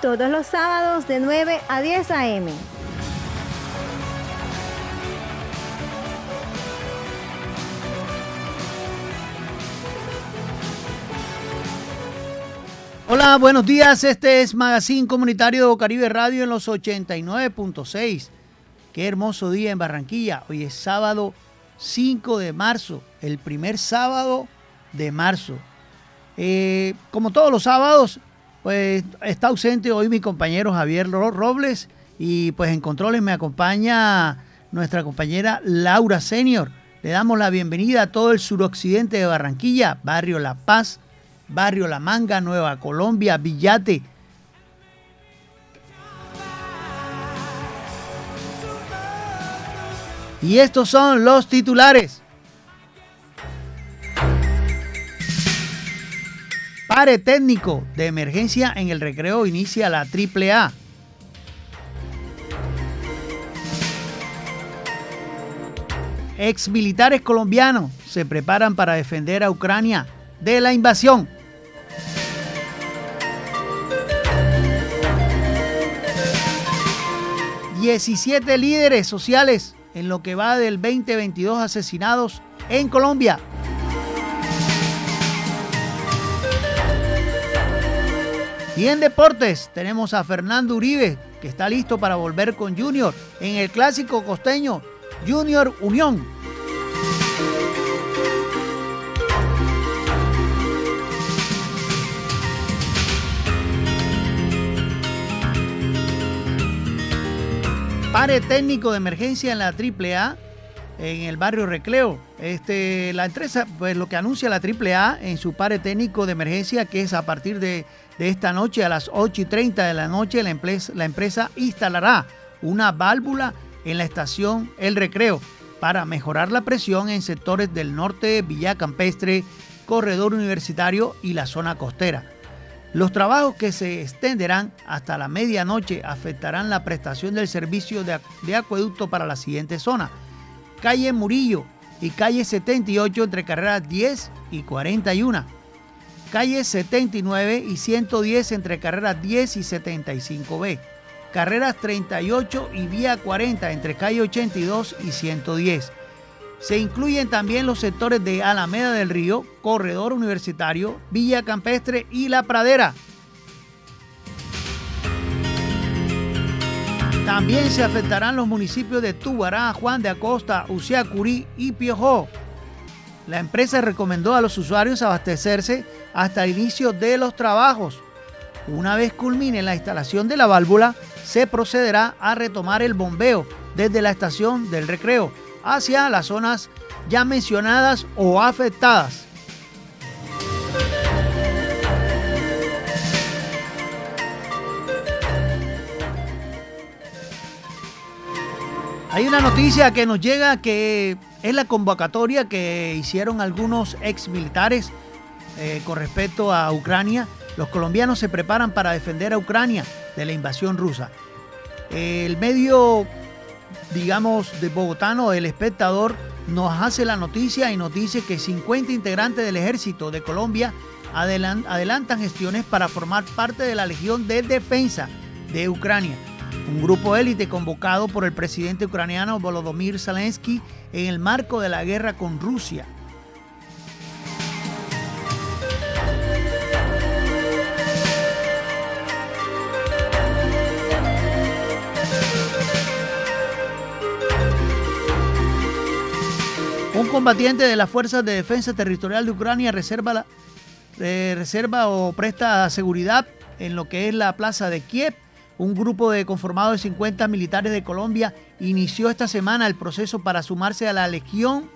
todos los sábados de 9 a 10 a.m. Hola, buenos días. Este es Magazine Comunitario Caribe Radio en los 89.6. Qué hermoso día en Barranquilla. Hoy es sábado 5 de marzo, el primer sábado de marzo. Eh, como todos los sábados, pues está ausente hoy mi compañero Javier Robles y pues en controles me acompaña nuestra compañera Laura Senior. Le damos la bienvenida a todo el suroccidente de Barranquilla, Barrio La Paz, Barrio La Manga, Nueva Colombia, Villate. Y estos son los titulares. Pare técnico de emergencia en el recreo inicia la AAA. Ex militares colombianos se preparan para defender a Ucrania de la invasión. 17 líderes sociales en lo que va del 2022 asesinados en Colombia. Y en deportes tenemos a Fernando Uribe, que está listo para volver con Junior en el clásico costeño Junior Unión. pare técnico de emergencia en la AAA en el barrio Recreo. Este, la empresa, pues lo que anuncia la AAA en su pare técnico de emergencia, que es a partir de, esta noche a las 8 y 30 de la noche, la empresa, la empresa instalará una válvula en la estación El Recreo para mejorar la presión en sectores del norte, Villa Campestre, Corredor Universitario y la zona costera. Los trabajos que se extenderán hasta la medianoche afectarán la prestación del servicio de, acueducto para la siguiente zona. Calle Murillo y calle 78 entre carreras 10 y 41. Calle 79 y 110 entre carreras 10 y 75B. Carreras 38 y vía 40 entre calle 82 y 110 se incluyen también los sectores de Alameda del Río, Corredor Universitario, Villa Campestre y La Pradera. También se afectarán los municipios de Tubará, Juan de Acosta, Uciacurí y Piojó. La empresa recomendó a los usuarios abastecerse hasta el inicio de los trabajos. Una vez culmine la instalación de la válvula, se procederá a retomar el bombeo desde la estación del recreo hacia las zonas ya mencionadas o afectadas. Hay una noticia que nos llega que es la convocatoria que hicieron algunos ex militares eh, con respecto a Ucrania. Los colombianos se preparan para defender a Ucrania de la invasión rusa. El medio digamos, de bogotano, el espectador, nos hace la noticia y nos dice que 50 integrantes del ejército de Colombia adelantan gestiones para formar parte de la Legión de Defensa de Ucrania, un grupo élite convocado por el presidente ucraniano Volodymyr Zelensky en el marco de la guerra con Rusia. Un combatiente de las Fuerzas de Defensa Territorial de Ucrania reserva, eh, reserva o presta seguridad en lo que es la plaza de Kiev. Un grupo de conformado de 50 militares de Colombia inició esta semana el proceso para sumarse a la Legión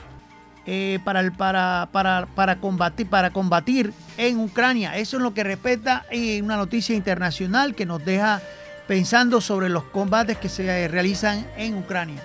eh, para, para, para, para, combatir, para combatir en Ucrania. Eso es lo que respeta en una noticia internacional que nos deja pensando sobre los combates que se realizan en Ucrania.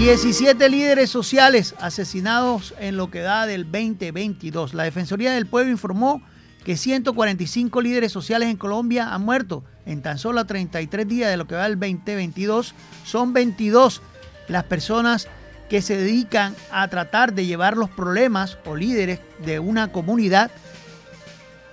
17 líderes sociales asesinados en lo que da del 2022. La Defensoría del Pueblo informó que 145 líderes sociales en Colombia han muerto en tan solo 33 días de lo que va del 2022. Son 22 las personas que se dedican a tratar de llevar los problemas o líderes de una comunidad.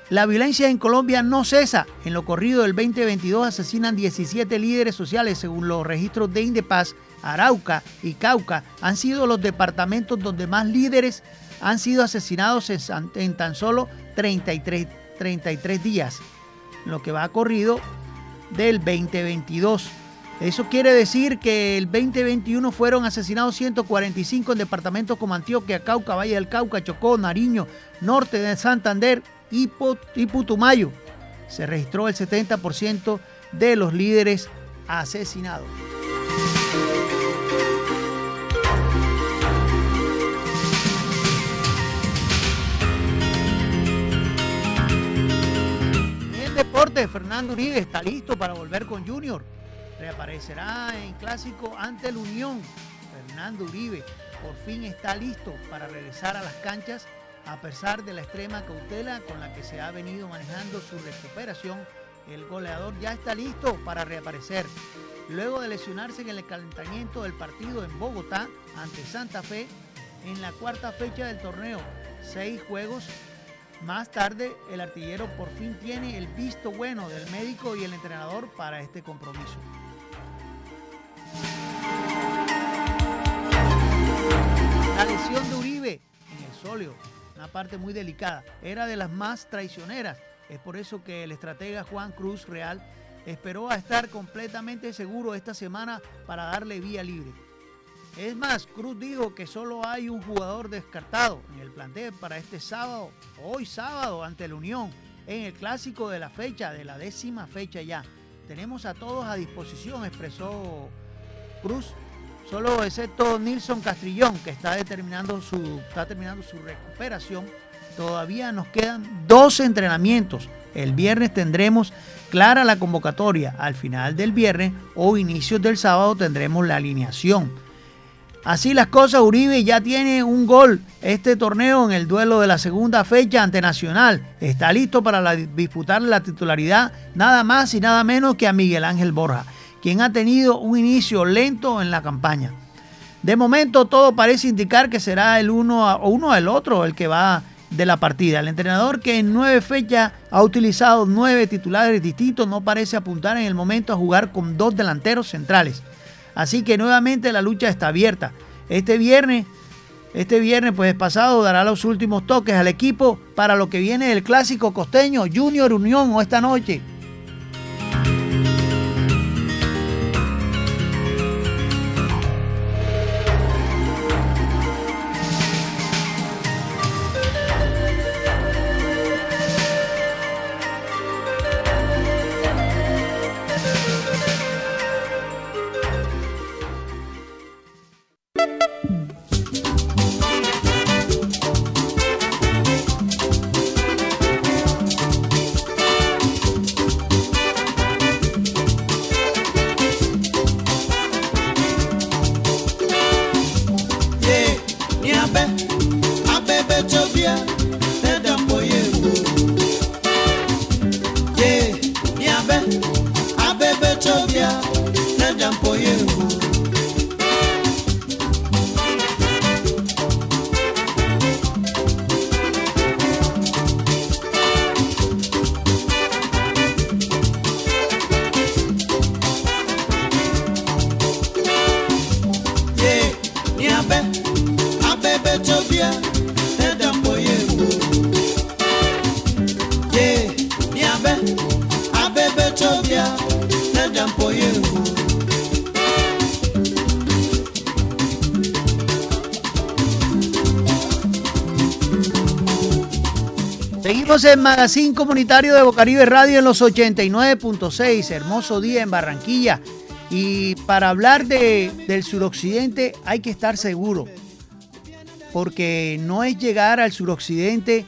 La violencia en Colombia no cesa. En lo corrido del 2022 asesinan 17 líderes sociales según los registros de Indepaz. Arauca y Cauca han sido los departamentos donde más líderes han sido asesinados en, tan solo 33, 33 días, lo que va corrido del 2022. Eso quiere decir que el 2021 fueron asesinados 145 en departamentos como Antioquia, Cauca, Valle del Cauca, Chocó, Nariño, Norte de Santander y, Putumayo. Se registró el 70% de los líderes asesinados. En deporte, Fernando Uribe está listo para volver con Junior reaparecerá en clásico ante el Unión. Fernando Uribe por fin está listo para regresar a las canchas a pesar de la extrema cautela con la que se ha venido manejando su recuperación. El goleador ya está listo para reaparecer. Luego de lesionarse en el calentamiento del partido en Bogotá ante Santa Fe en la cuarta fecha del torneo, seis juegos más tarde, el artillero por fin tiene el visto bueno del médico y el entrenador para este compromiso. La lesión de Uribe en el sóleo, una parte muy delicada, era de las más traicioneras. Es por eso que el estratega Juan Cruz Real esperó a estar completamente seguro esta semana para darle vía libre. Es más, Cruz dijo que solo hay un jugador descartado en el plantel para este sábado, hoy sábado, ante la Unión, en el clásico de la fecha, de la décima fecha ya. Tenemos a todos a disposición, expresó Cruz solo excepto Nilson Castrillón, que está, su, está terminando su recuperación. Todavía nos quedan dos entrenamientos. El viernes tendremos clara la convocatoria. Al final del viernes o inicios del sábado tendremos la alineación. Así las cosas, Uribe ya tiene un gol este torneo en el duelo de la segunda fecha ante Nacional. Está listo para disputar la titularidad nada más y nada menos que a Miguel Ángel Borja quien ha tenido un inicio lento en la campaña. De momento todo parece indicar que será el uno o uno del otro el que va de la partida. El entrenador que en nueve fechas ha utilizado nueve titulares distintos no parece apuntar en el momento a jugar con dos delanteros centrales. Así que nuevamente la lucha está abierta. Este viernes, este viernes pues pasado dará los últimos toques al equipo para lo que viene del clásico costeño Junior Unión o esta noche. Magazine Comunitario de Bocaribe Radio en los 89.6. Hermoso día en Barranquilla. Y para hablar de, del suroccidente hay que estar seguro. Porque no es llegar al suroccidente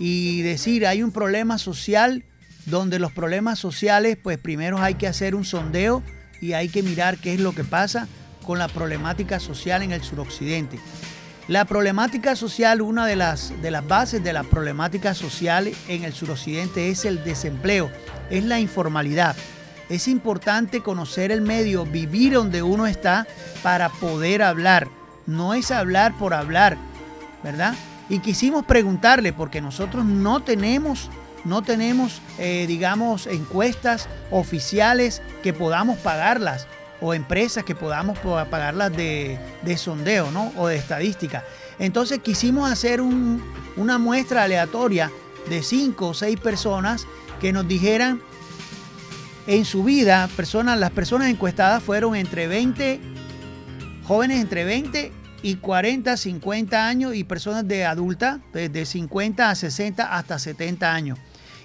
y decir hay un problema social donde los problemas sociales, pues primero hay que hacer un sondeo y hay que mirar qué es lo que pasa con la problemática social en el suroccidente. La problemática social, una de las, de las bases de la problemática social en el suroccidente es el desempleo, es la informalidad. Es importante conocer el medio, vivir donde uno está para poder hablar. no es hablar por hablar, ¿verdad? Y quisimos preguntarle, porque nosotros no tenemos, no tenemos, eh, digamos, encuestas oficiales que podamos pagarlas o empresas que podamos pagarlas de, de sondeo, ¿no? O de estadística. Entonces quisimos hacer una muestra aleatoria de cinco o seis personas que nos dijeran en su vida, personas, las personas encuestadas fueron entre 20, jóvenes entre 20 y 40, 50 años y personas de adulta, desde 50 a 60 hasta 70 años.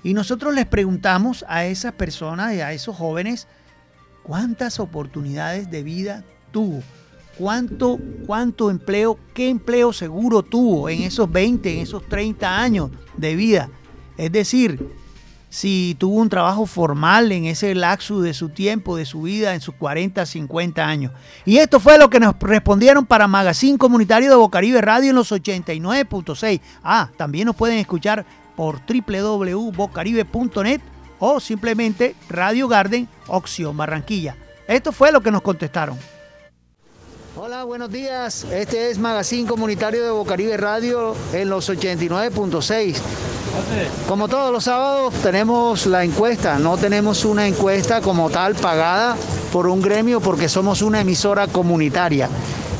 Y nosotros les preguntamos a esas personas y a esos jóvenes cuántas oportunidades de vida tuvo, cuánto, cuánto empleo, qué empleo seguro tuvo en esos 20, en esos 30 años de vida. Es decir, si tuvo un trabajo formal en ese lapso de su tiempo, de su vida, en sus 40, 50 años. Y esto fue lo que nos respondieron para Magazine Comunitario de Bocaribe Radio en los 89.6. Ah, también nos pueden escuchar por www.bocaribe.net o simplemente Radio Garden Opción Barranquilla. Esto fue lo que nos contestaron. Hola, buenos días. Este es Magazine Comunitario de Bocaribe Radio en los 89.6. Como todos los sábados tenemos la encuesta, no tenemos una encuesta como tal pagada por un gremio porque somos una emisora comunitaria.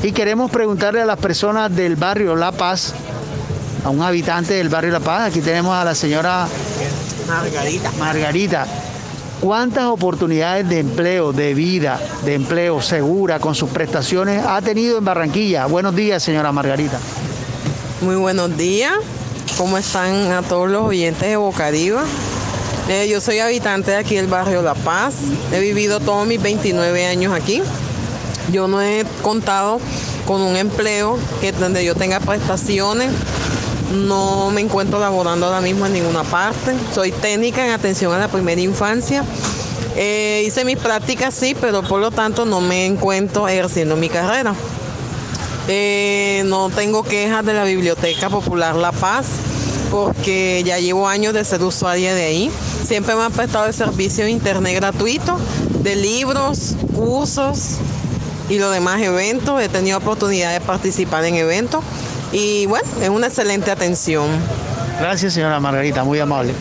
Y queremos preguntarle a las personas del barrio La Paz, a un habitante del barrio La Paz, aquí tenemos a la señora Margarita. Margarita. ¿Cuántas oportunidades de empleo, de vida, de empleo segura con sus prestaciones ha tenido en Barranquilla? Buenos días, señora Margarita. Muy buenos días. ¿Cómo están a todos los oyentes de Bocariba? Eh, yo soy habitante de aquí del barrio La Paz. He vivido todos mis 29 años aquí. Yo no he contado con un empleo que donde yo tenga prestaciones. No me encuentro laborando ahora mismo en ninguna parte. Soy técnica en atención a la primera infancia. Eh, hice mis prácticas, sí, pero por lo tanto no me encuentro ejerciendo mi carrera. Eh, no tengo quejas de la Biblioteca Popular La Paz porque ya llevo años de ser usuaria de ahí. Siempre me han prestado el servicio de internet gratuito, de libros, cursos y los demás eventos. He tenido oportunidad de participar en eventos y bueno, es una excelente atención. Gracias, señora Margarita, muy amable.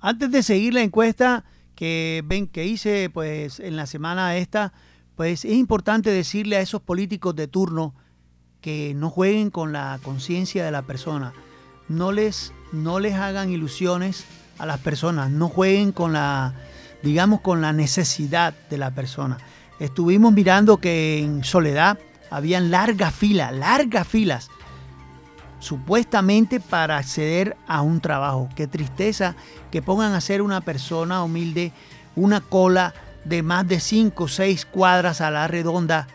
Antes de seguir la encuesta que ven que hice pues en la semana esta, pues es importante decirle a esos políticos de turno que no jueguen con la conciencia de la persona, no les, no les hagan ilusiones a las personas, no jueguen con la, digamos, con la necesidad de la persona. Estuvimos mirando que en Soledad habían largas filas, largas filas, supuestamente para acceder a un trabajo. Qué tristeza que pongan a ser una persona humilde una cola de más de 5 o 6 cuadras a la redonda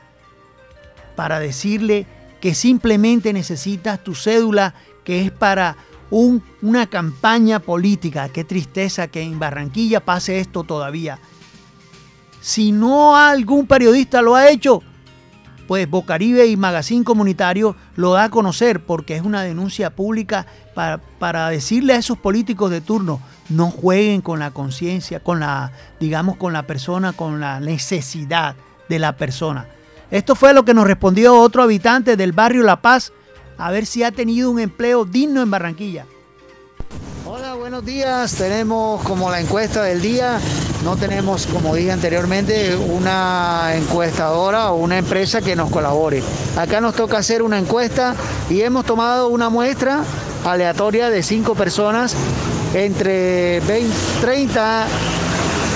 para decirle que simplemente necesitas tu cédula que es para un, una campaña política. Qué tristeza que en Barranquilla pase esto todavía. Si no algún periodista lo ha hecho, pues Bocaribe y Magazine Comunitario lo da a conocer porque es una denuncia pública para, para decirle a esos políticos de turno, no jueguen con la conciencia, con la, digamos, con la persona, con la necesidad de la persona. Esto fue lo que nos respondió otro habitante del barrio La Paz, a ver si ha tenido un empleo digno en Barranquilla. Hola, buenos días. Tenemos como la encuesta del día. No tenemos, como dije anteriormente, una encuestadora o una empresa que nos colabore. Acá nos toca hacer una encuesta y hemos tomado una muestra aleatoria de cinco personas entre 20, 30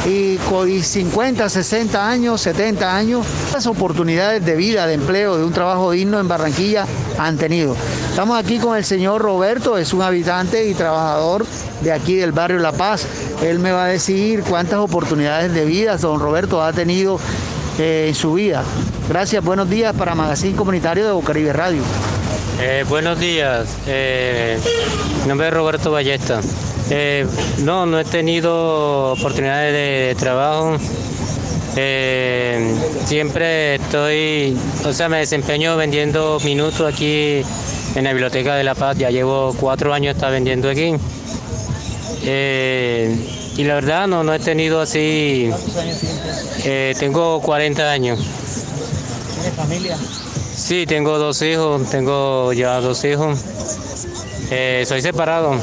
y 50, 60 años, 70 años. Las oportunidades de vida, de empleo, de un trabajo digno en Barranquilla han tenido. Estamos aquí con el señor Roberto, es un habitante y trabajador de aquí del barrio La Paz. Él me va a decir cuántas oportunidades de vida don Roberto ha tenido eh, en su vida. Gracias, buenos días para Magazine Comunitario de Bocaribe Radio. Eh, buenos días, eh, mi nombre es Roberto Ballesta. Eh, no, no he tenido oportunidades de, trabajo. Eh, siempre estoy, o sea, me desempeño vendiendo minutos aquí en la Biblioteca de La Paz. Ya llevo cuatro años está vendiendo aquí. Eh, y la verdad no, no he tenido así. tengo 40 años. familia? Sí, tengo dos hijos, tengo ya dos hijos. Eh, soy separado.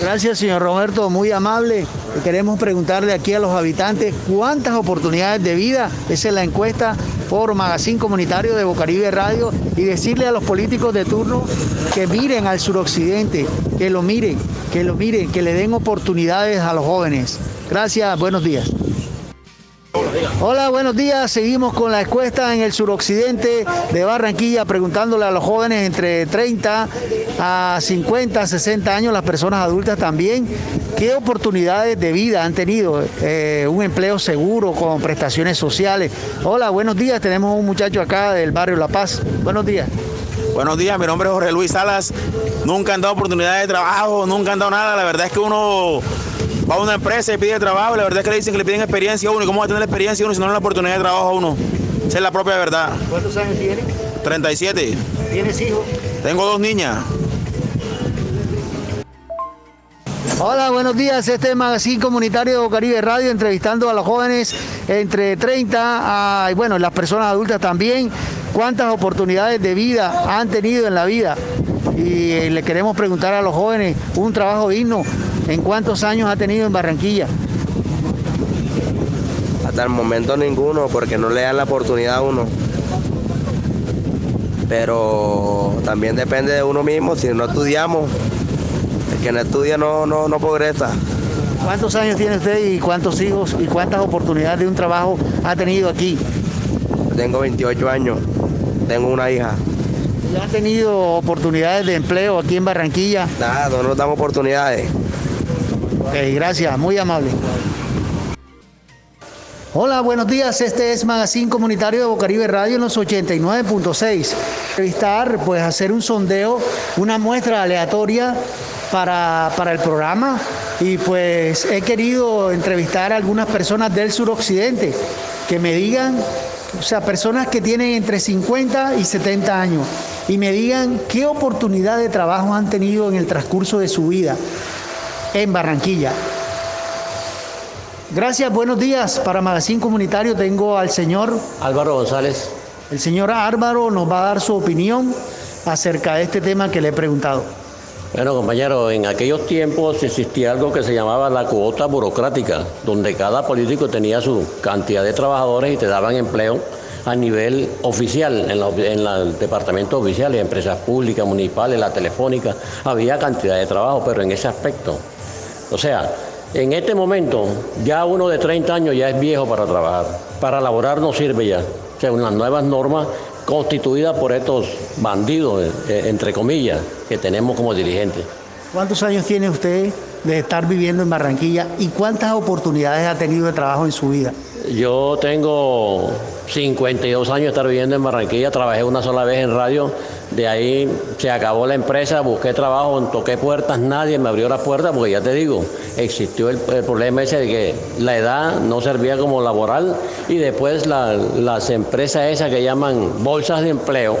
Gracias, señor Roberto, muy amable. Queremos preguntarle aquí a los habitantes cuántas oportunidades de vida, esa es la encuesta por Magazine Comunitario de Bocaribe Radio, y decirle a los políticos de turno que miren al suroccidente, que lo miren, que lo miren, que le den oportunidades a los jóvenes. Gracias, buenos días. Hola, buenos días. Seguimos con la encuesta en el suroccidente de Barranquilla, preguntándole a los jóvenes entre 30 a 50, 60 años, las personas adultas también, qué oportunidades de vida han tenido, eh, un empleo seguro con prestaciones sociales. Hola, buenos días. Tenemos un muchacho acá del barrio La Paz. Buenos días. Buenos días, mi nombre es Jorge Luis Salas. Nunca han dado oportunidades de trabajo, nunca han dado nada. La verdad es que uno va a una empresa y pide trabajo, la verdad es que le dicen que le piden experiencia a uno. ¿Y cómo va a tener experiencia uno si no la oportunidad de trabajo a uno? Esa es la propia verdad. ¿Cuántos años tiene? 37. ¿Tienes hijos? Tengo dos niñas. Hola, buenos días. Este es Magazine Comunitario de Bocaribe Radio, entrevistando a los jóvenes entre 30 a, y bueno, las personas adultas también. ¿Cuántas oportunidades de vida han tenido en la vida? Y eh, le queremos preguntar a los jóvenes, un trabajo digno, ¿en cuántos años ha tenido en Barranquilla? Hasta el momento ninguno, porque no le dan la oportunidad a uno. Pero también depende de uno mismo, si no estudiamos, el que no estudia no, no, no progresa. ¿Cuántos años tiene usted y cuántos hijos y cuántas oportunidades de un trabajo ha tenido aquí? Tengo 28 años, tengo una hija. ¿Y ha tenido oportunidades de empleo aquí en Barranquilla? Nada, no nos dan oportunidades. Ok, gracias, muy amable. Hola, buenos días. Este es Magazine Comunitario de Bocaribe Radio en los 89.6. Entrevistar, pues hacer un sondeo, una muestra aleatoria para, para el programa y pues he querido entrevistar a algunas personas del suroccidente que me digan, o sea, personas que tienen entre 50 y 70 años y me digan qué oportunidad de trabajo han tenido en el transcurso de su vida en Barranquilla. Gracias, buenos días. Para Magazine Comunitario tengo al señor, Álvaro González. el señor Álvaro nos va a dar su opinión acerca de este tema que le he preguntado. Bueno, compañero, en aquellos tiempos existía algo que se llamaba la cuota burocrática, donde cada político tenía su cantidad de trabajadores y te daban empleo a nivel oficial, en, la, en los departamentos oficiales, empresas públicas, municipales, la telefónica, había cantidad de trabajo, pero en ese aspecto. O sea, en este momento ya uno de 30 años ya es viejo para trabajar, para laborar no sirve ya. O sea, unas nuevas normas constituidas por estos bandidos, eh, entre comillas, que tenemos como dirigentes. ¿Cuántos años tiene usted de estar viviendo en Barranquilla y cuántas oportunidades ha tenido de trabajo en su vida? Yo tengo 52 años de estar viviendo en Barranquilla, trabajé una sola vez en radio, de ahí se acabó la empresa, busqué trabajo, toqué puertas, nadie me abrió la puerta porque ya te digo, existió el, problema ese de que la edad no servía como laboral y después la- las empresas esas que llaman bolsas de empleo,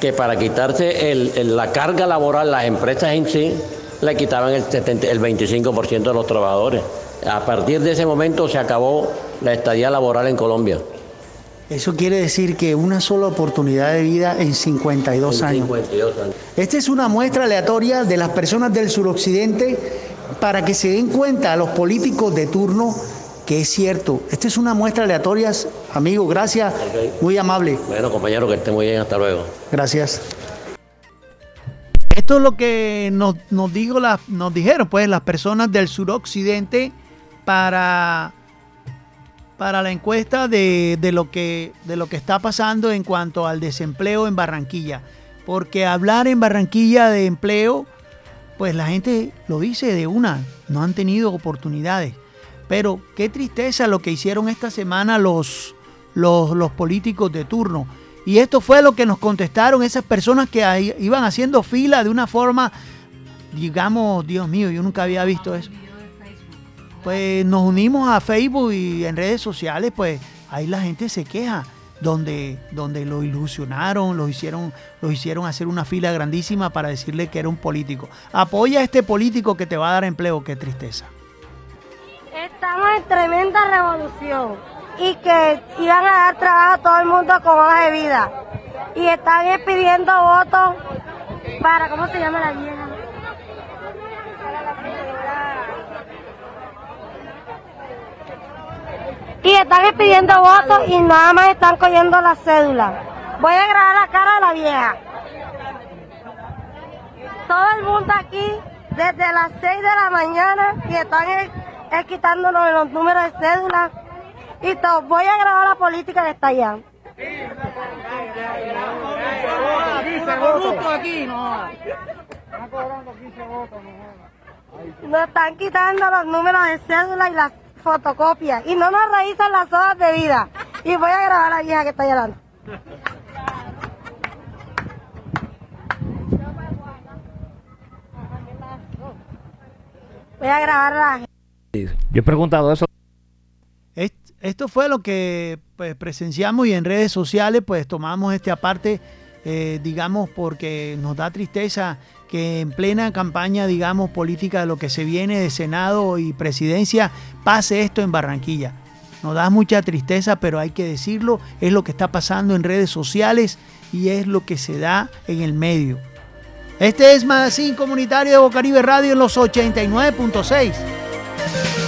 que para quitarse el- el- la carga laboral, las empresas en sí, le quitaban el, 70 el 25% de los trabajadores. A partir de ese momento se acabó la estadía laboral en Colombia. Eso quiere decir que una sola oportunidad de vida en 52 En años. 52 años. Esta es una muestra aleatoria de las personas del suroccidente para que se den cuenta a los políticos de turno que es cierto. Esta es una muestra aleatoria, amigo, gracias, muy amable, Bueno, compañero, que esté muy bien. Hasta luego. gracias. Esto es lo que nos, nos dijo las, nos dijeron pues las personas del suroccidente para, para la encuesta de, de lo que, de lo que está pasando en cuanto al desempleo en Barranquilla. Porque hablar en Barranquilla de empleo, pues la gente lo dice de una, no han tenido oportunidades. Pero qué tristeza lo que hicieron esta semana los, los, los políticos de turno. Y esto fue lo que nos contestaron esas personas que ahí iban haciendo fila de una forma, digamos, Dios mío, yo nunca había visto eso. Pues nos unimos a Facebook y en redes sociales, pues ahí la gente se queja, donde, donde lo ilusionaron, lo hicieron, lo hicieron hacer una fila grandísima para decirle que era un político. Apoya a este político que te va a dar empleo, qué tristeza. Estamos en tremenda revolución. y que iban a dar trabajo a todo el mundo con hoja de vida. Y están pidiendo votos para, ¿cómo se llama la vieja? Y están pidiendo votos y nada más están cogiendo la cédula. Voy a grabar la cara de la vieja. Todo el mundo aquí, desde las 6 de la mañana, y están eh, eh, quitándonos los números de cédula. Y todo. Voy a grabar la política que está allá. Nos están quitando los números de cédula y las fotocopias. Y no nos revisan las hojas de vida. Y voy a grabar la vieja que está llorando. Voy a grabar la Yo he preguntado eso. Est- Esto fue lo que pues, presenciamos y en redes sociales pues tomamos este aparte, eh, digamos, porque nos da tristeza que en plena campaña, digamos, política de lo que se viene de Senado y presidencia, pase esto en Barranquilla. Nos da mucha tristeza, pero hay que decirlo, es lo que está pasando en redes sociales y es lo que se da en el medio. Este es Magazine Comunitario de Bocaribe Radio en los 89.6. Thank you.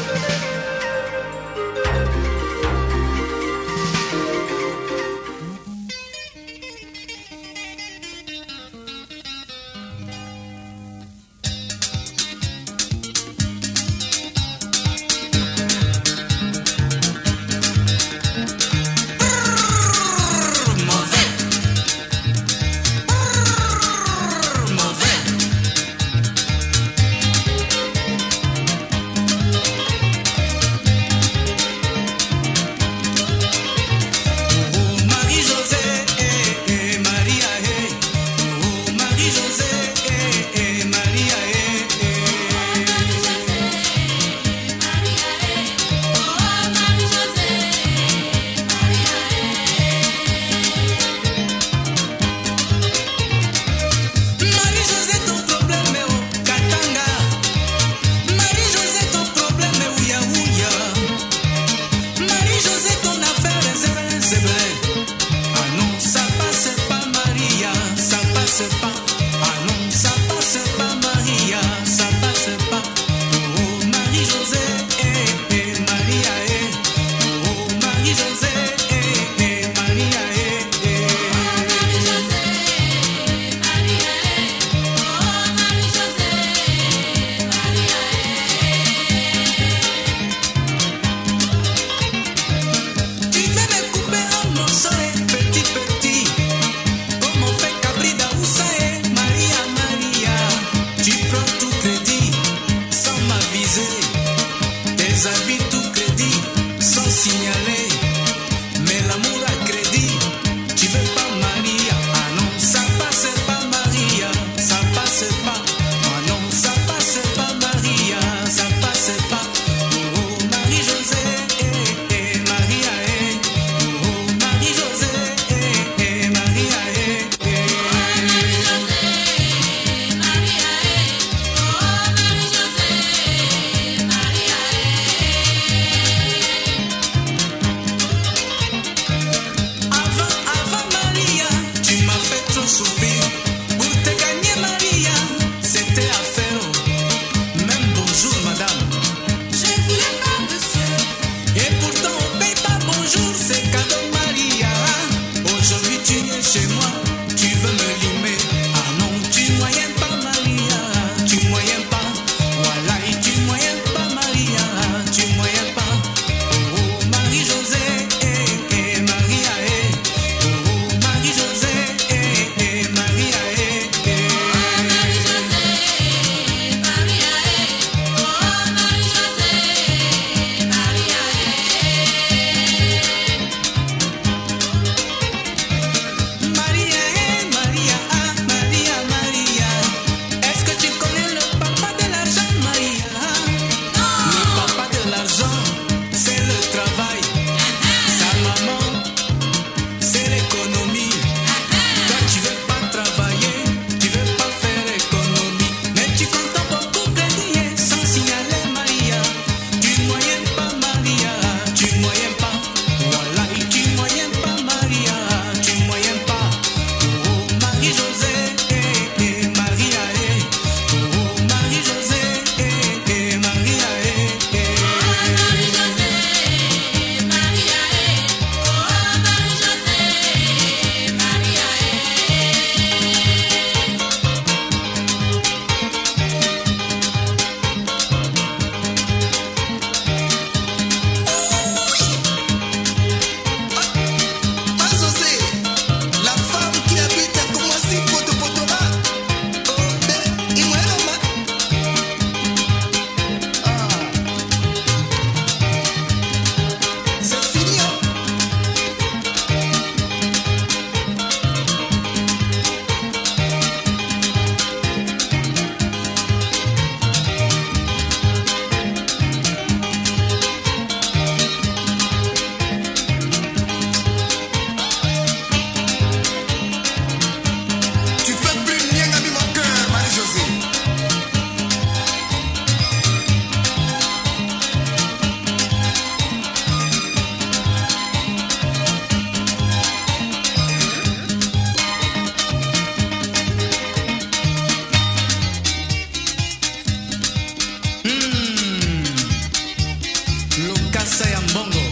Sayang Bongo.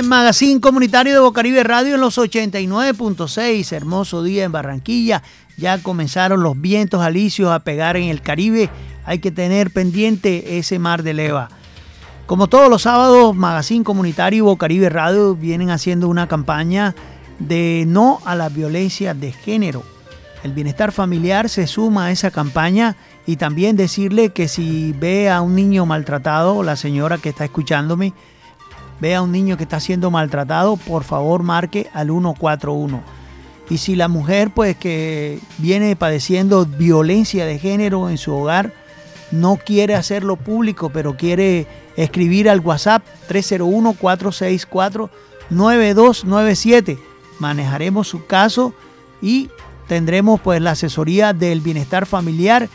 Magazine Comunitario de Bocaribe Radio en los 89.6. Hermoso día en Barranquilla. Ya comenzaron los vientos alicios a pegar en el Caribe. Hay que tener pendiente ese mar de leva. Como todos los sábados, Magazine Comunitario y Bocaribe Radio vienen haciendo una campaña de no a la violencia de género. El bienestar familiar se suma a esa campaña y también decirle que si ve a un niño maltratado, la señora que está escuchándome, ve a un niño que está siendo maltratado, por favor marque al 141. Y si la mujer pues que viene padeciendo violencia de género en su hogar, no quiere hacerlo público, pero quiere escribir al WhatsApp 301-464-9297. Manejaremos su caso y tendremos pues la asesoría del bienestar familiar.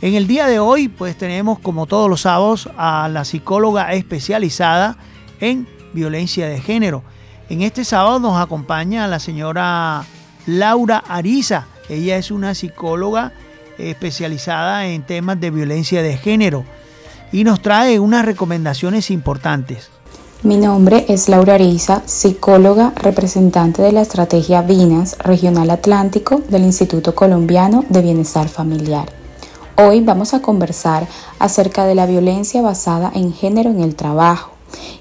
En el día de hoy pues tenemos como todos los sábados a la psicóloga especializada en violencia de género. En este sábado nos acompaña la señora Laura Ariza. Ella es una psicóloga especializada en temas de violencia de género y nos trae unas recomendaciones importantes. Mi nombre es Laura Ariza, psicóloga representante de la estrategia VINAS Regional Atlántico del Instituto Colombiano de Bienestar Familiar. Hoy vamos a conversar acerca de la violencia basada en género en el trabajo,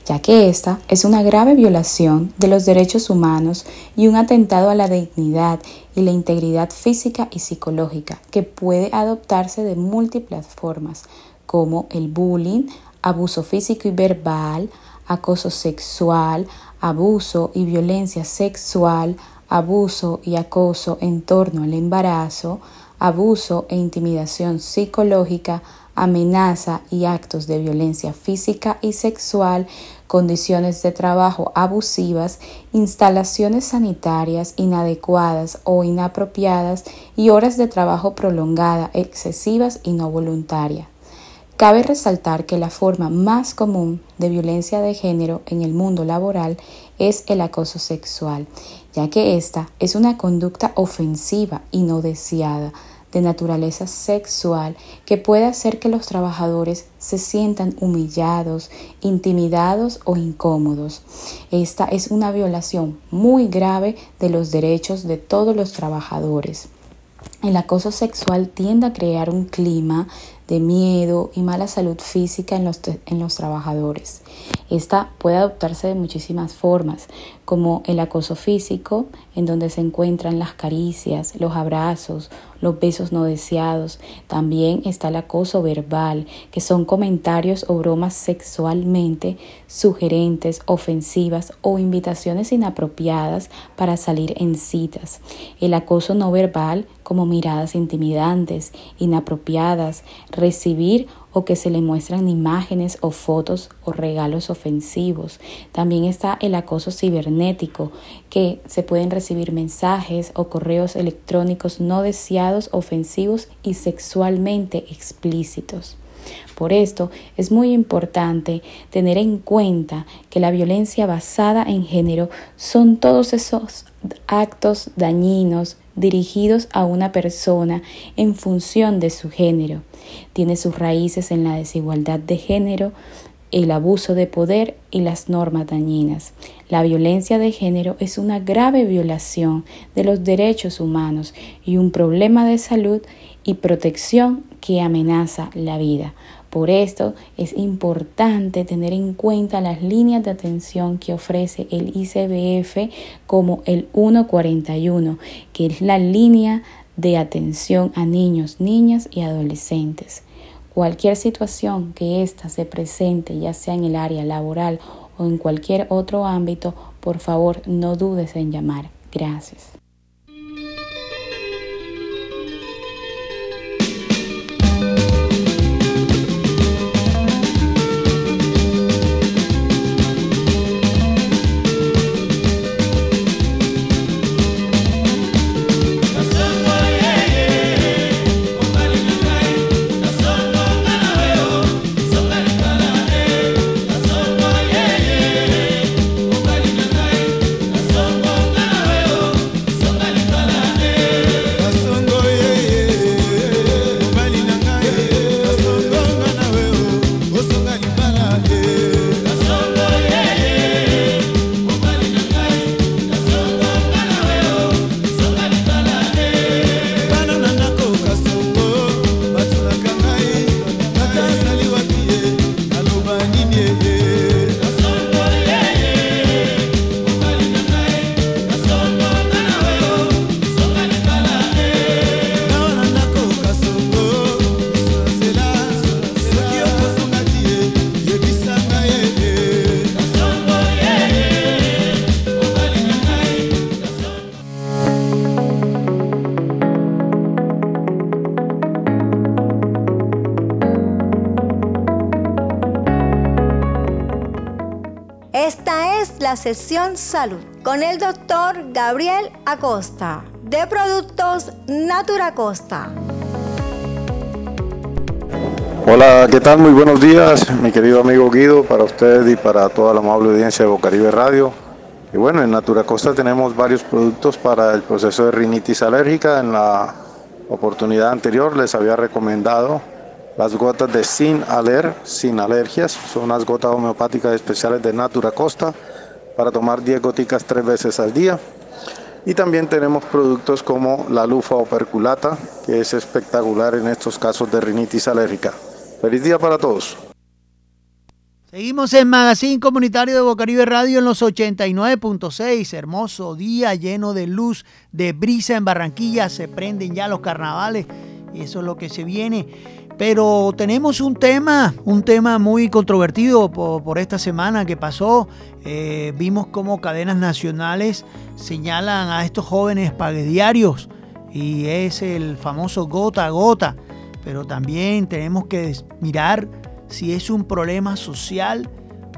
ya que esta es una grave violación de los derechos humanos y un atentado a la dignidad y la integridad física y psicológica que puede adoptarse de múltiples formas, como el bullying, abuso físico y verbal, acoso sexual, abuso y violencia sexual, abuso y acoso en torno al embarazo, abuso e intimidación psicológica, amenaza y actos de violencia física y sexual, condiciones de trabajo abusivas, instalaciones sanitarias inadecuadas o inapropiadas y horas de trabajo prolongada, excesivas y no voluntarias. Cabe resaltar que la forma más común de violencia de género en el mundo laboral es el acoso sexual, ya que esta es una conducta ofensiva y no deseada de naturaleza sexual que puede hacer que los trabajadores se sientan humillados, intimidados o incómodos. Esta es una violación muy grave de los derechos de todos los trabajadores. El acoso sexual tiende a crear un clima de miedo y mala salud física en los, en los trabajadores. Esta puede adoptarse de muchísimas formas, como el acoso físico, en donde se encuentran las caricias, los abrazos, los besos no deseados. También está el acoso verbal, que son comentarios o bromas sexualmente sugerentes, ofensivas o invitaciones inapropiadas para salir en citas. El acoso no verbal, como miradas intimidantes, inapropiadas, recibir o que se le muestran imágenes o fotos o regalos ofensivos. También está el acoso cibernético, que se pueden recibir mensajes o correos electrónicos no deseados, ofensivos y sexualmente explícitos. Por esto es muy importante tener en cuenta que la violencia basada en género son todos esos actos dañinos dirigidos a una persona en función de su género. Tiene sus raíces en la desigualdad de género, el abuso de poder y las normas dañinas. La violencia de género es una grave violación de los derechos humanos y un problema de salud y protección que amenaza la vida. Por esto es importante tener en cuenta las líneas de atención que ofrece el ICBF como el 141, que es la línea de atención a niños, niñas y adolescentes. Cualquier situación que ésta se presente, ya sea en el área laboral o en cualquier otro ámbito, por favor no dudes en llamar. Gracias. La sección salud con el doctor Gabriel Acosta de Productos Natura Costa. Hola, ¿qué tal? Muy buenos días, mi querido amigo Guido, para usted y para toda la amable audiencia de Bocaribe Radio. Y bueno, en Natura Costa tenemos varios productos para el proceso de rinitis alérgica. En la oportunidad anterior les había recomendado las gotas de Sin Aler, sin alergias. Son unas gotas homeopáticas especiales de Natura Costa para tomar 10 goticas tres veces al día. Y también tenemos productos como la lufa operculata, que es espectacular en estos casos de rinitis alérgica. Feliz día para todos. Seguimos en Magazine Comunitario de Bocaribe Radio en los 89.6. Hermoso día lleno de luz, de brisa en Barranquilla. Se prenden ya los carnavales y eso es lo que se viene. Pero tenemos un tema, un tema muy controvertido por, esta semana que pasó. Eh, vimos cómo cadenas nacionales señalan a estos jóvenes paguediarios y es el famoso gota a gota. Pero también tenemos que mirar si es un problema social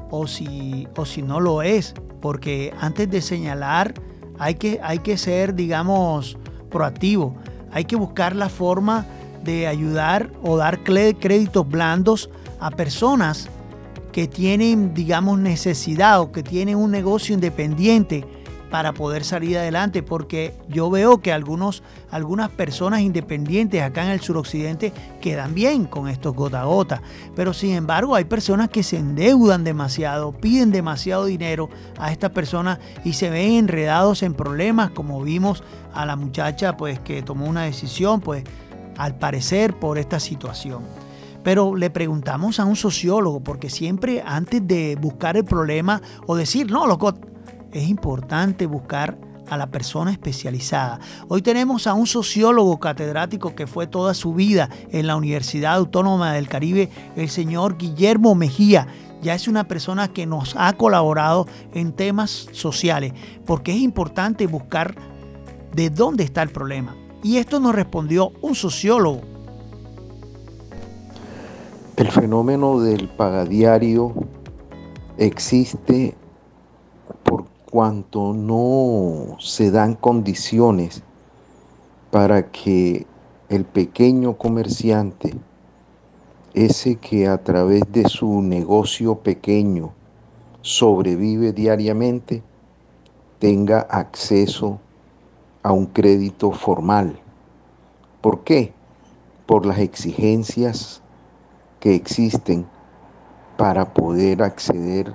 o si, o si no lo es, porque antes de señalar hay que, hay que ser, digamos, proactivo, hay que buscar la forma de ayudar o dar créditos blandos a personas que tienen, digamos, necesidad o que tienen un negocio independiente para poder salir adelante, porque yo veo que algunos, algunas personas independientes acá en el suroccidente quedan bien con estos gota a gota, pero sin embargo hay personas que se endeudan demasiado, piden demasiado dinero a estas personas y se ven enredados en problemas, como vimos a la muchacha pues que tomó una decisión, pues al parecer por esta situación. Pero le preguntamos a un sociólogo, porque siempre antes de buscar el problema o decir, no, los es importante buscar a la persona especializada. Hoy tenemos a un sociólogo catedrático que fue toda su vida en la Universidad Autónoma del Caribe, el señor Guillermo Mejía. Ya es una persona que nos ha colaborado en temas sociales, porque es importante buscar de dónde está el problema. Y esto nos respondió un sociólogo. El fenómeno del pagadiario existe cuanto no se dan condiciones para que el pequeño comerciante, ese que a través de su negocio pequeño sobrevive diariamente, tenga acceso a un crédito formal. ¿Por qué? Por las exigencias que existen para poder acceder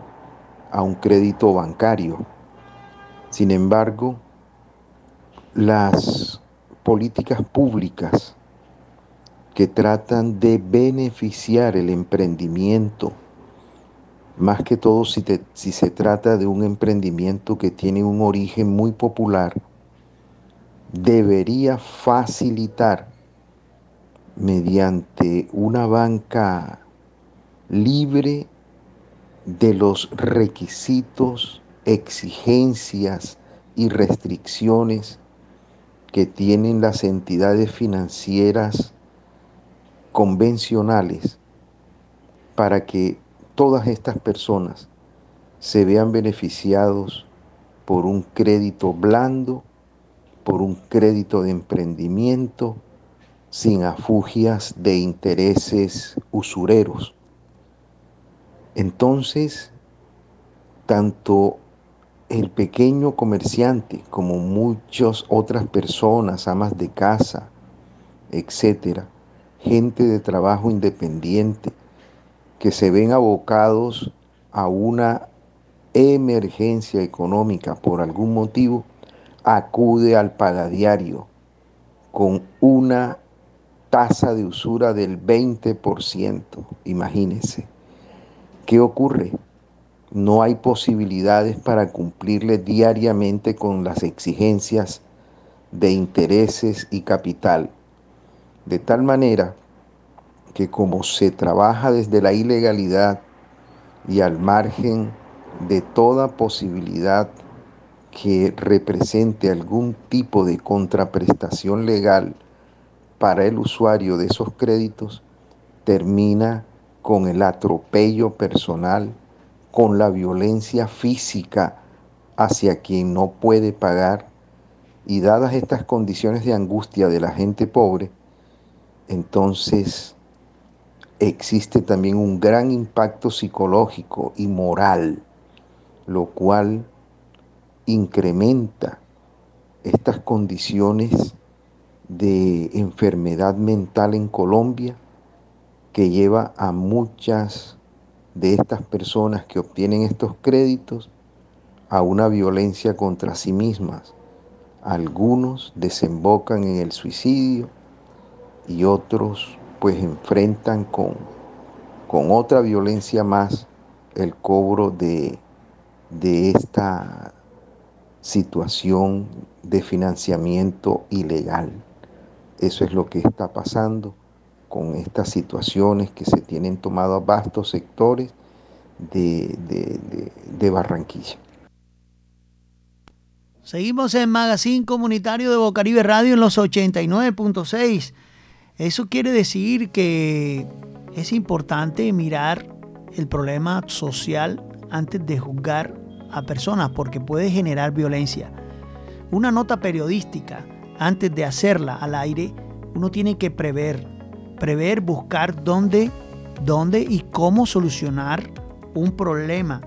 a un crédito bancario. Sin embargo, las políticas públicas que tratan de beneficiar el emprendimiento, más que todo si, se trata de un emprendimiento que tiene un origen muy popular, debería facilitar mediante una banca libre de los requisitos exigencias y restricciones que tienen las entidades financieras convencionales para que todas estas personas se vean beneficiados por un crédito blando, por un crédito de emprendimiento, sin afugias de intereses usureros. Entonces, tanto el pequeño comerciante, como muchas otras personas, amas de casa, etcétera, gente de trabajo independiente, que se ven abocados a una emergencia económica por algún motivo, acude al pagadiario con una tasa de usura del 20%. Imagínense. ¿Qué ocurre? no hay posibilidades para cumplirle diariamente con las exigencias de intereses y capital. De tal manera que como se trabaja desde la ilegalidad y al margen de toda posibilidad que represente algún tipo de contraprestación legal para el usuario de esos créditos, termina con el atropello personal con la violencia física hacia quien no puede pagar y dadas estas condiciones de angustia de la gente pobre, entonces existe también un gran impacto psicológico y moral, lo cual incrementa estas condiciones de enfermedad mental en Colombia que lleva a muchas de estas personas que obtienen estos créditos a una violencia contra sí mismas. Algunos desembocan en el suicidio y otros pues enfrentan con, con otra violencia más el cobro de, de esta situación de financiamiento ilegal. Eso es lo que está pasando con estas situaciones que se tienen tomado a vastos sectores de, de, de, Barranquilla. Seguimos en Magazine Comunitario de Bocaribe Radio en los 89.6. Eso quiere decir que es importante mirar el problema social antes de juzgar a personas porque puede generar violencia. Una nota periodística antes de hacerla al aire, uno tiene que prever, prever, buscar dónde, dónde y cómo solucionar un problema,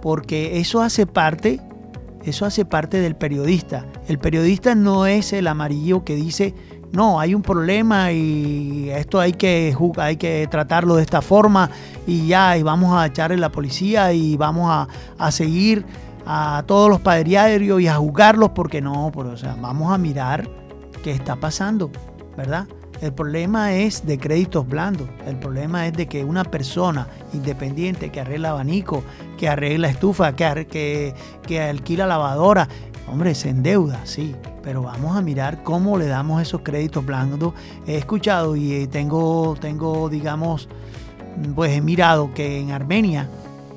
porque eso hace parte, eso hace parte del periodista. El periodista no es el amarillo que dice, no, hay un problema y esto hay que, hay que tratarlo de esta forma y ya, y vamos a echarle la policía y vamos a, a seguir a todos los padres y a juzgarlos porque no, o sea, vamos a mirar qué está pasando, ¿verdad? El problema es de créditos blandos. El problema es de que una persona independiente que arregla abanico, que arregla estufa, que, que, que alquila lavadora, hombre, se endeuda, sí, pero vamos a mirar cómo le damos esos créditos blandos. He escuchado y tengo, tengo digamos, pues he mirado que en Armenia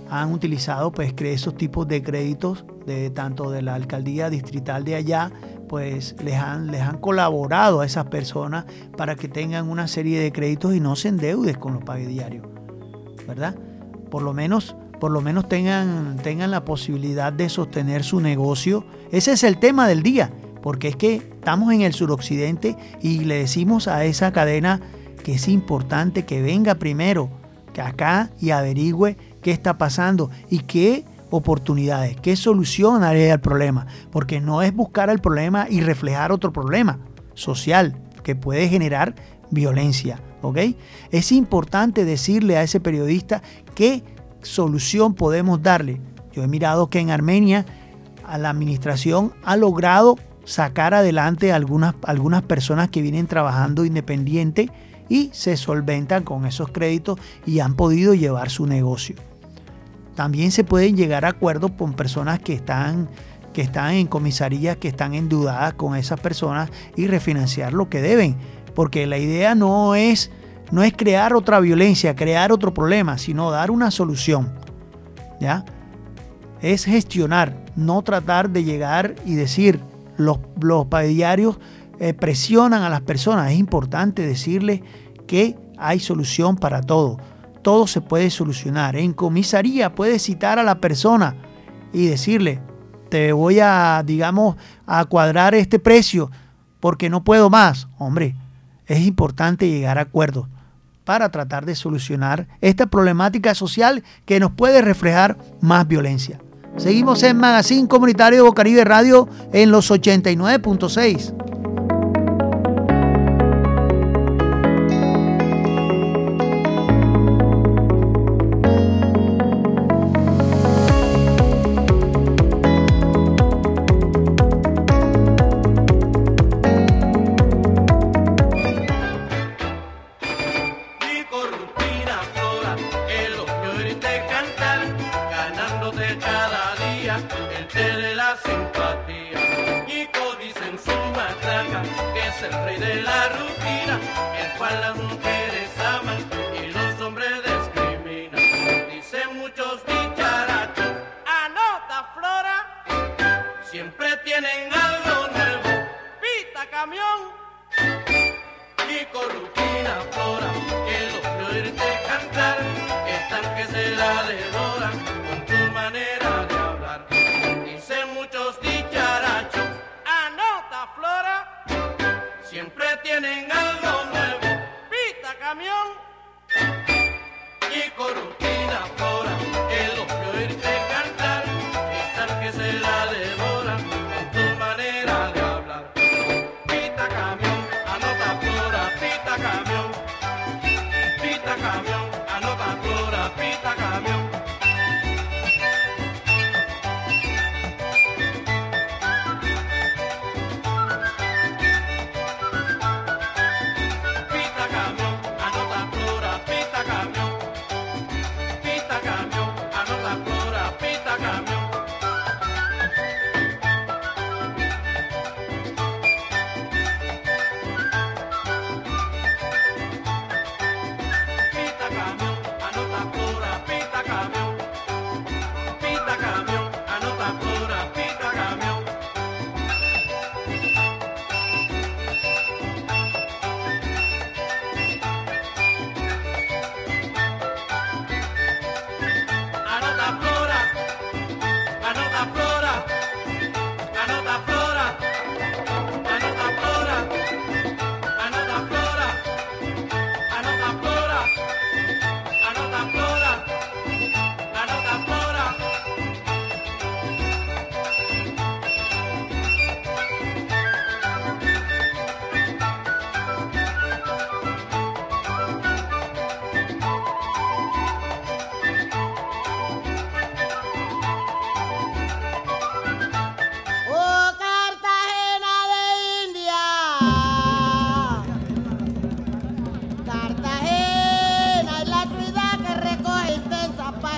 han utilizado pues esos tipos de créditos de tanto de la alcaldía distrital de allá pues les han, les han colaborado a esas personas para que tengan una serie de créditos y no se endeudes con los pague diarios, ¿verdad? Por lo menos, por lo menos tengan, tengan la posibilidad de sostener su negocio. Ese es el tema del día, porque es que estamos en el suroccidente y le decimos a esa cadena que es importante que venga primero que acá y averigüe qué está pasando y qué oportunidades, qué solución haré al problema, porque no es buscar el problema y reflejar otro problema social que puede generar violencia, ¿ok? Es importante decirle a ese periodista qué solución podemos darle. Yo he mirado que en Armenia la administración ha logrado sacar adelante algunas, algunas personas que vienen trabajando independiente y se solventan con esos créditos y han podido llevar su negocio. También se pueden llegar a acuerdos con personas que están, que están en comisarías, que están endeudadas con esas personas y refinanciar lo que deben. Porque la idea no es, no es crear otra violencia, crear otro problema, sino dar una solución. ¿Ya? Es gestionar, no tratar de llegar y decir los, los eh, presionan a las personas. Es importante decirles que hay solución para todo todo se puede solucionar. En comisaría puedes citar a la persona y decirle, te voy a, digamos, a cuadrar este precio porque no puedo más. Hombre, es importante llegar a acuerdos para tratar de solucionar esta problemática social que nos puede reflejar más violencia. Seguimos en Magazine Comunitario Bocaribe Radio en los 89.6.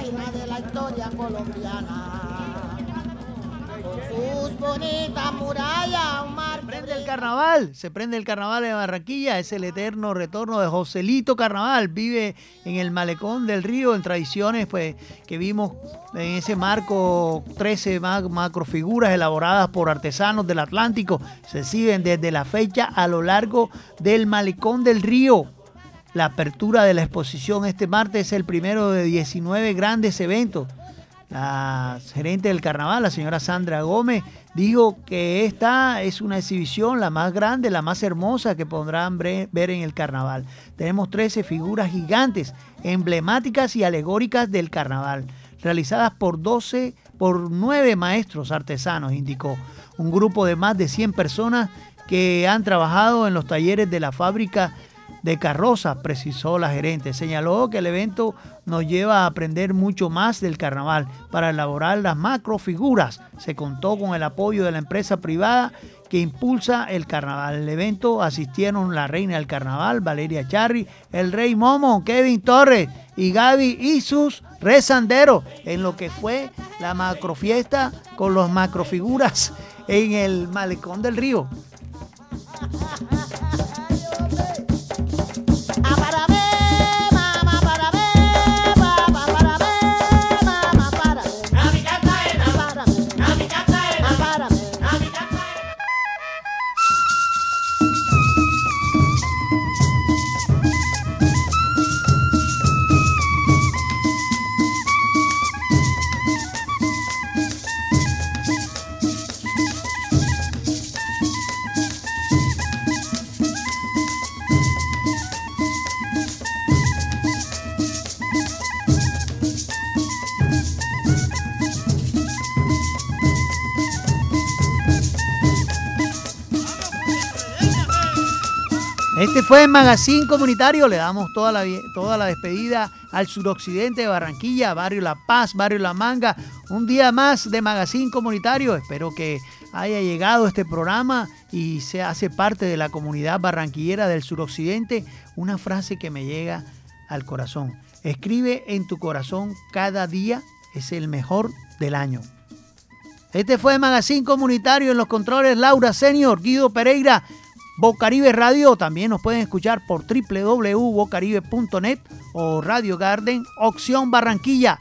páginas de la historia colombiana. Con sus bonitas murallas, un mar que el carnaval, se prende el carnaval de Barranquilla, es el eterno retorno de Joselito Carnaval, vive en el malecón del río, en tradiciones pues que vimos en ese marco 13 ma- macrofiguras elaboradas por artesanos del Atlántico, se siguen desde la fecha a lo largo del malecón del río. La apertura de la exposición este martes es el primero de 19 grandes eventos. La gerente del carnaval, la señora Sandra Gómez, dijo que esta es una exhibición la más grande, la más hermosa que podrán ver en el carnaval. Tenemos 13 figuras gigantes, emblemáticas y alegóricas del carnaval, realizadas por 12, por 9 maestros artesanos, indicó. Un grupo de más de 100 personas que han trabajado en los talleres de la fábrica de carrozas, precisó la gerente. Señaló que el evento nos lleva a aprender mucho más del carnaval para elaborar las macrofiguras. Se contó con el apoyo de la empresa privada que impulsa el carnaval. El evento asistieron la reina del carnaval, Valeria Charri, el rey Momo, Kevin Torres y Gaby y sus rezanderos en lo que fue la macrofiesta con los macrofiguras en el malecón del río. Fue el Magazine Comunitario. Le damos toda la, toda la despedida al suroccidente de Barranquilla, Barrio La Paz, Barrio La Manga. Un día más de Magazine Comunitario. Espero que haya llegado este programa y se hace parte de la comunidad barranquillera del suroccidente. Una frase que me llega al corazón. Escribe en tu corazón cada día es el mejor del año. Este fue el Magazine Comunitario en los controles Laura Senior, Guido Pereira, Bocaribe Radio. También nos pueden escuchar por www.bocaribe.net o Radio Garden, Opción Barranquilla.